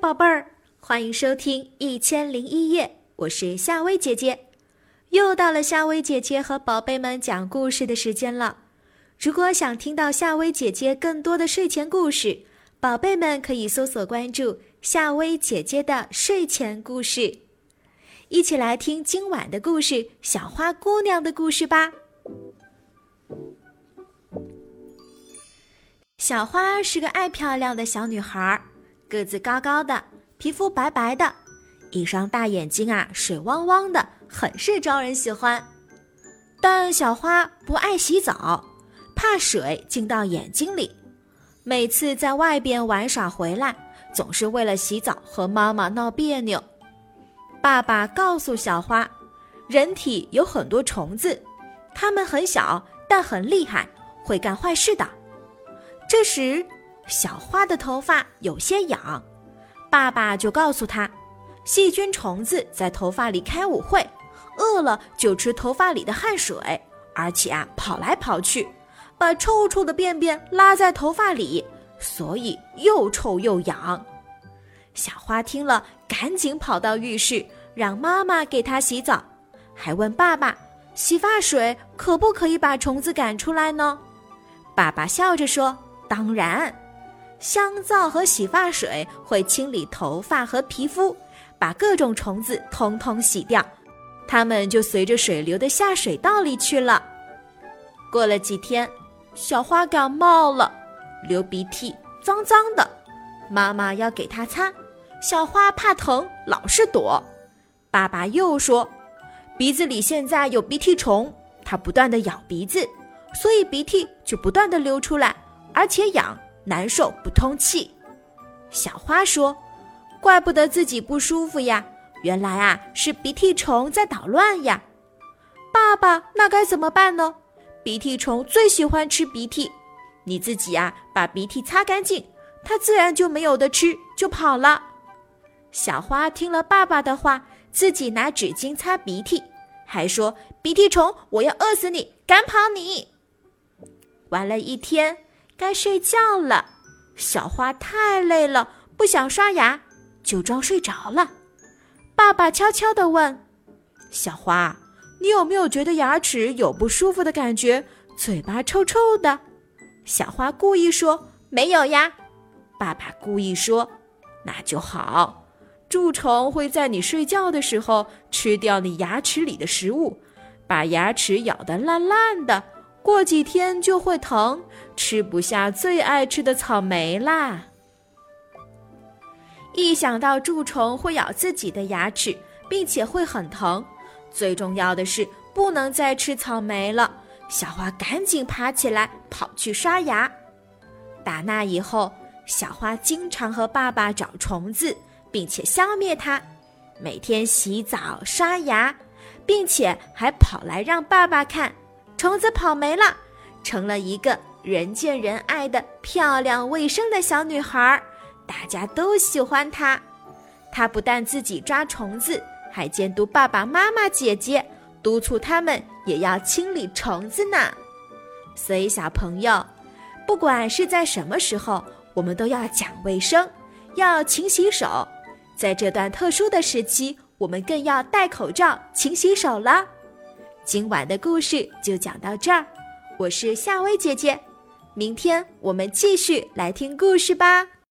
宝贝儿，欢迎收听《一千零一夜》，我是夏薇姐姐。又到了夏薇姐姐和宝贝们讲故事的时间了。如果想听到夏薇姐姐更多的睡前故事，宝贝们可以搜索关注夏薇姐姐的睡前故事，一起来听今晚的故事《小花姑娘的故事》吧。小花是个爱漂亮的小女孩。个子高高的，皮肤白白的，一双大眼睛啊，水汪汪的，很是招人喜欢。但小花不爱洗澡，怕水进到眼睛里。每次在外边玩耍回来，总是为了洗澡和妈妈闹别扭。爸爸告诉小花，人体有很多虫子，它们很小，但很厉害，会干坏事的。这时。小花的头发有些痒，爸爸就告诉她，细菌虫子在头发里开舞会，饿了就吃头发里的汗水，而且啊跑来跑去，把臭臭的便便拉在头发里，所以又臭又痒。小花听了，赶紧跑到浴室，让妈妈给她洗澡，还问爸爸，洗发水可不可以把虫子赶出来呢？爸爸笑着说，当然。香皂和洗发水会清理头发和皮肤，把各种虫子通通洗掉，它们就随着水流的下水道里去了。过了几天，小花感冒了，流鼻涕，脏脏的，妈妈要给她擦，小花怕疼，老是躲。爸爸又说，鼻子里现在有鼻涕虫，它不断的咬鼻子，所以鼻涕就不断的流出来，而且痒。难受不通气，小花说：“怪不得自己不舒服呀，原来啊是鼻涕虫在捣乱呀。”爸爸，那该怎么办呢？鼻涕虫最喜欢吃鼻涕，你自己呀把鼻涕擦干净，它自然就没有的吃，就跑了。小花听了爸爸的话，自己拿纸巾擦鼻涕，还说：“鼻涕虫，我要饿死你，赶跑你。”玩了一天。该睡觉了，小花太累了，不想刷牙，就装睡着了。爸爸悄悄地问：“小花，你有没有觉得牙齿有不舒服的感觉，嘴巴臭臭的？”小花故意说：“没有呀。”爸爸故意说：“那就好。蛀虫会在你睡觉的时候吃掉你牙齿里的食物，把牙齿咬得烂烂的。”过几天就会疼，吃不下最爱吃的草莓啦。一想到蛀虫会咬自己的牙齿，并且会很疼，最重要的是不能再吃草莓了。小花赶紧爬起来跑去刷牙。打那以后，小花经常和爸爸找虫子，并且消灭它，每天洗澡刷牙，并且还跑来让爸爸看。虫子跑没了，成了一个人见人爱的漂亮卫生的小女孩，大家都喜欢她。她不但自己抓虫子，还监督爸爸妈妈、姐姐，督促他们也要清理虫子呢。所以，小朋友，不管是在什么时候，我们都要讲卫生，要勤洗手。在这段特殊的时期，我们更要戴口罩、勤洗手了。今晚的故事就讲到这儿，我是夏薇姐姐，明天我们继续来听故事吧。